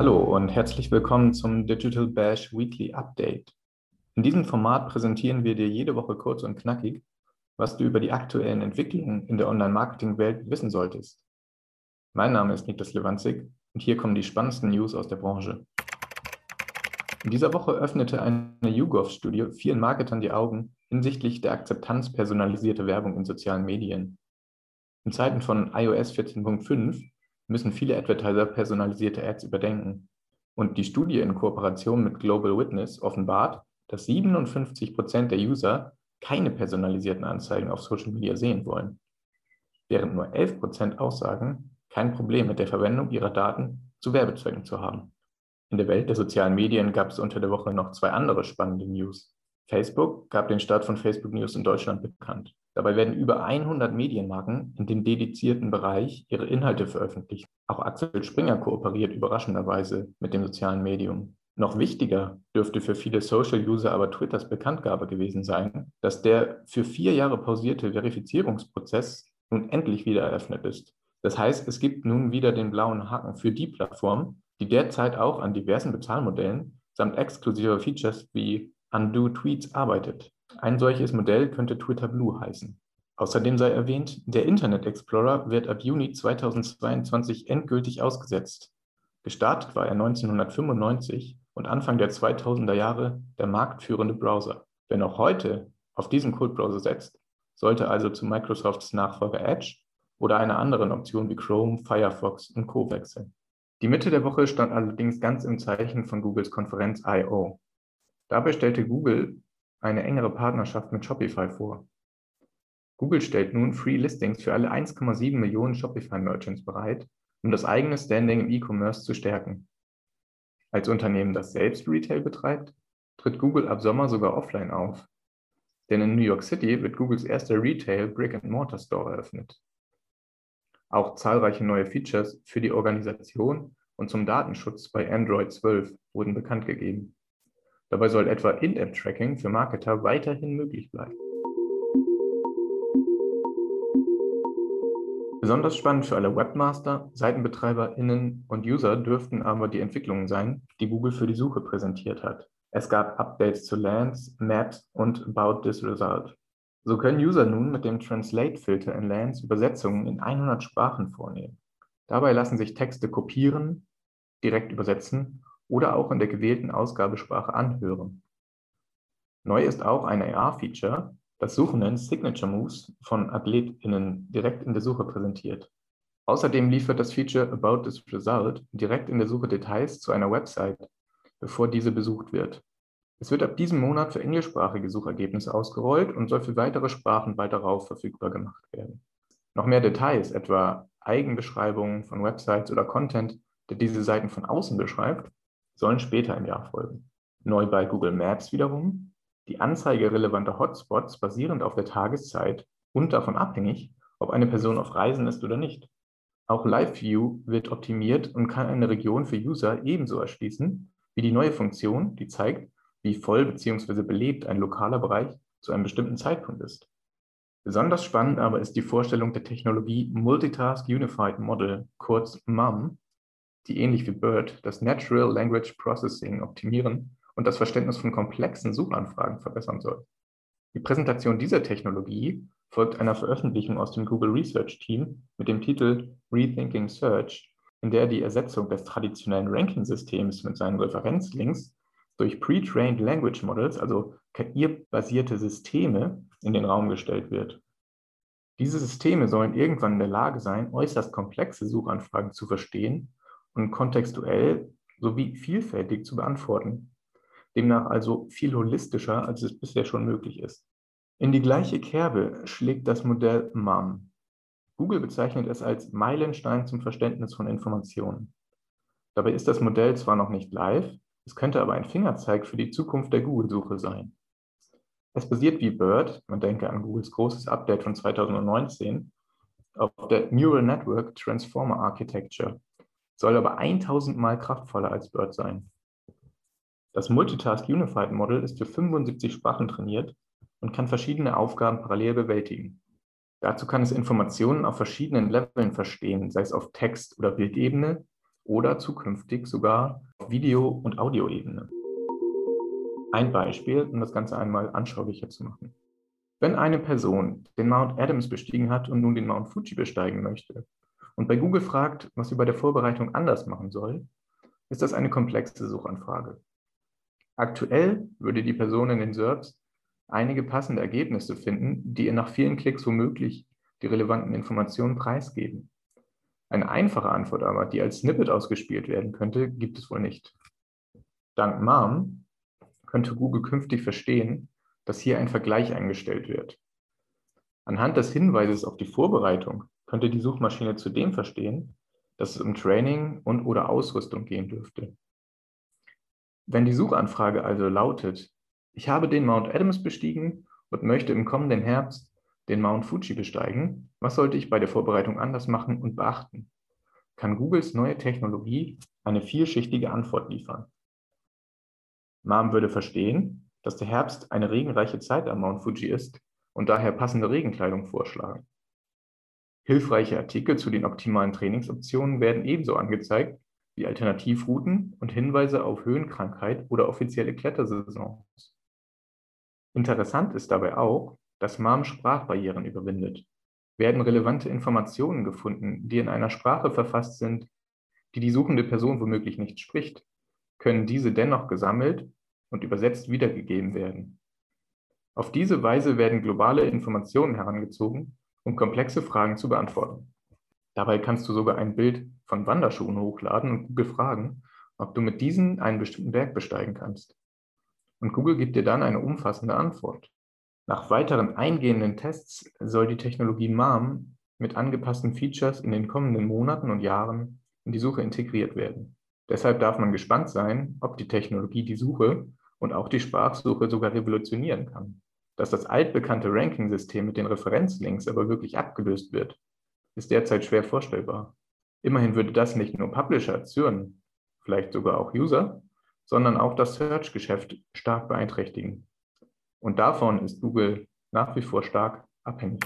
Hallo und herzlich willkommen zum Digital Bash Weekly Update. In diesem Format präsentieren wir dir jede Woche kurz und knackig, was du über die aktuellen Entwicklungen in der Online-Marketing-Welt wissen solltest. Mein Name ist Niklas Lewandzig und hier kommen die spannendsten News aus der Branche. In dieser Woche öffnete eine YouGov-Studie vielen Marketern die Augen hinsichtlich der Akzeptanz personalisierter Werbung in sozialen Medien. In Zeiten von iOS 14.5 müssen viele Advertiser personalisierte Ads überdenken. Und die Studie in Kooperation mit Global Witness offenbart, dass 57 Prozent der User keine personalisierten Anzeigen auf Social Media sehen wollen, während nur 11 Prozent aussagen, kein Problem mit der Verwendung ihrer Daten zu Werbezwecken zu haben. In der Welt der sozialen Medien gab es unter der Woche noch zwei andere spannende News. Facebook gab den Start von Facebook News in Deutschland bekannt. Dabei werden über 100 Medienmarken in dem dedizierten Bereich ihre Inhalte veröffentlicht. Auch Axel Springer kooperiert überraschenderweise mit dem sozialen Medium. Noch wichtiger dürfte für viele Social-User aber Twitters Bekanntgabe gewesen sein, dass der für vier Jahre pausierte Verifizierungsprozess nun endlich wieder eröffnet ist. Das heißt, es gibt nun wieder den blauen Haken für die Plattform, die derzeit auch an diversen Bezahlmodellen samt exklusiver Features wie Undo Tweets arbeitet. Ein solches Modell könnte Twitter Blue heißen. Außerdem sei erwähnt, der Internet Explorer wird ab Juni 2022 endgültig ausgesetzt. Gestartet war er 1995 und Anfang der 2000er Jahre der marktführende Browser. Wer noch heute auf diesen Codebrowser setzt, sollte also zu Microsofts Nachfolger Edge oder einer anderen Option wie Chrome, Firefox und Co. wechseln. Die Mitte der Woche stand allerdings ganz im Zeichen von Googles Konferenz I.O. Dabei stellte Google eine engere Partnerschaft mit Shopify vor. Google stellt nun Free Listings für alle 1,7 Millionen Shopify-Merchants bereit, um das eigene Standing im E-Commerce zu stärken. Als Unternehmen, das selbst Retail betreibt, tritt Google ab Sommer sogar offline auf. Denn in New York City wird Googles erster Retail Brick-and-Mortar Store eröffnet. Auch zahlreiche neue Features für die Organisation und zum Datenschutz bei Android 12 wurden bekannt gegeben. Dabei soll etwa In-App-Tracking für Marketer weiterhin möglich bleiben. Besonders spannend für alle Webmaster, SeitenbetreiberInnen und User dürften aber die Entwicklungen sein, die Google für die Suche präsentiert hat. Es gab Updates zu Lens, Maps und About This Result. So können User nun mit dem Translate-Filter in Lens Übersetzungen in 100 Sprachen vornehmen. Dabei lassen sich Texte kopieren, direkt übersetzen oder auch in der gewählten Ausgabesprache anhören. Neu ist auch ein AR-Feature, das Suchenden Signature Moves von AthletInnen direkt in der Suche präsentiert. Außerdem liefert das Feature About this Result direkt in der Suche Details zu einer Website, bevor diese besucht wird. Es wird ab diesem Monat für englischsprachige Suchergebnisse ausgerollt und soll für weitere Sprachen bald darauf verfügbar gemacht werden. Noch mehr Details, etwa Eigenbeschreibungen von Websites oder Content, der diese Seiten von außen beschreibt, sollen später im Jahr folgen. Neu bei Google Maps wiederum, die Anzeige relevanter Hotspots basierend auf der Tageszeit und davon abhängig, ob eine Person auf Reisen ist oder nicht. Auch Live View wird optimiert und kann eine Region für User ebenso erschließen wie die neue Funktion, die zeigt, wie voll bzw. belebt ein lokaler Bereich zu einem bestimmten Zeitpunkt ist. Besonders spannend aber ist die Vorstellung der Technologie Multitask Unified Model, kurz MUM, die ähnlich wie BERT das Natural Language Processing optimieren und das Verständnis von komplexen Suchanfragen verbessern soll. Die Präsentation dieser Technologie folgt einer Veröffentlichung aus dem Google Research Team mit dem Titel Rethinking Search, in der die Ersetzung des traditionellen Ranking-Systems mit seinen Referenzlinks durch Pre-trained Language Models, also KI-basierte Systeme, in den Raum gestellt wird. Diese Systeme sollen irgendwann in der Lage sein, äußerst komplexe Suchanfragen zu verstehen und kontextuell sowie vielfältig zu beantworten. Demnach also viel holistischer, als es bisher schon möglich ist. In die gleiche Kerbe schlägt das Modell MAM. Google bezeichnet es als Meilenstein zum Verständnis von Informationen. Dabei ist das Modell zwar noch nicht live, es könnte aber ein Fingerzeig für die Zukunft der Google-Suche sein. Es basiert wie BERT, man denke an Googles großes Update von 2019, auf der Neural Network Transformer Architecture, soll aber 1000 Mal kraftvoller als BERT sein. Das Multitask Unified Model ist für 75 Sprachen trainiert und kann verschiedene Aufgaben parallel bewältigen. Dazu kann es Informationen auf verschiedenen Leveln verstehen, sei es auf Text- oder Bildebene oder zukünftig sogar auf Video- und Audioebene. Ein Beispiel, um das Ganze einmal anschaulicher zu machen. Wenn eine Person den Mount Adams bestiegen hat und nun den Mount Fuji besteigen möchte und bei Google fragt, was sie bei der Vorbereitung anders machen soll, ist das eine komplexe Suchanfrage. Aktuell würde die Person in den SERPs einige passende Ergebnisse finden, die ihr nach vielen Klicks womöglich die relevanten Informationen preisgeben. Eine einfache Antwort aber, die als Snippet ausgespielt werden könnte, gibt es wohl nicht. Dank MARM könnte Google künftig verstehen, dass hier ein Vergleich eingestellt wird. Anhand des Hinweises auf die Vorbereitung könnte die Suchmaschine zudem verstehen, dass es um Training und oder Ausrüstung gehen dürfte. Wenn die Suchanfrage also lautet, ich habe den Mount Adams bestiegen und möchte im kommenden Herbst den Mount Fuji besteigen, was sollte ich bei der Vorbereitung anders machen und beachten? Kann Googles neue Technologie eine vielschichtige Antwort liefern? MAM würde verstehen, dass der Herbst eine regenreiche Zeit am Mount Fuji ist und daher passende Regenkleidung vorschlagen. Hilfreiche Artikel zu den optimalen Trainingsoptionen werden ebenso angezeigt wie Alternativrouten und Hinweise auf Höhenkrankheit oder offizielle Klettersaisons. Interessant ist dabei auch, dass MAM Sprachbarrieren überwindet. Werden relevante Informationen gefunden, die in einer Sprache verfasst sind, die die suchende Person womöglich nicht spricht, können diese dennoch gesammelt und übersetzt wiedergegeben werden. Auf diese Weise werden globale Informationen herangezogen, um komplexe Fragen zu beantworten. Dabei kannst du sogar ein Bild von Wanderschuhen hochladen und Google fragen, ob du mit diesen einen bestimmten Berg besteigen kannst. Und Google gibt dir dann eine umfassende Antwort. Nach weiteren eingehenden Tests soll die Technologie MAM mit angepassten Features in den kommenden Monaten und Jahren in die Suche integriert werden. Deshalb darf man gespannt sein, ob die Technologie die Suche und auch die Sprachsuche sogar revolutionieren kann. Dass das altbekannte Ranking-System mit den Referenzlinks aber wirklich abgelöst wird, ist derzeit schwer vorstellbar. Immerhin würde das nicht nur Publisher erzürnen, vielleicht sogar auch User, sondern auch das Search-Geschäft stark beeinträchtigen. Und davon ist Google nach wie vor stark abhängig.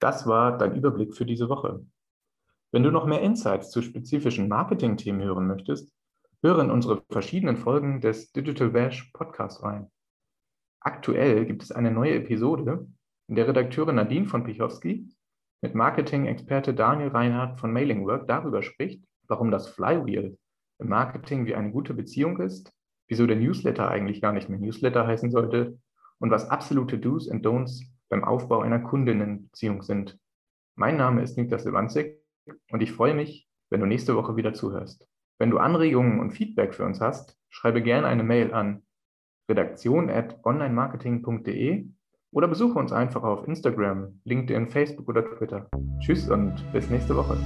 Das war dein Überblick für diese Woche. Wenn du noch mehr Insights zu spezifischen Marketing-Themen hören möchtest, höre in unsere verschiedenen Folgen des Digital Bash Podcast rein. Aktuell gibt es eine neue Episode, in der Redakteurin Nadine von Pichowski mit Marketing-Experte Daniel Reinhardt von Mailingwork darüber spricht, warum das Flywheel im Marketing wie eine gute Beziehung ist, wieso der Newsletter eigentlich gar nicht mehr Newsletter heißen sollte und was absolute Do's und Don'ts beim Aufbau einer Kundinnenbeziehung sind. Mein Name ist Niklas Lewandzig und ich freue mich, wenn du nächste Woche wieder zuhörst. Wenn du Anregungen und Feedback für uns hast, schreibe gerne eine Mail an redaktion@onlinemarketing.de oder besuche uns einfach auf Instagram, LinkedIn, Facebook oder Twitter. Tschüss und bis nächste Woche.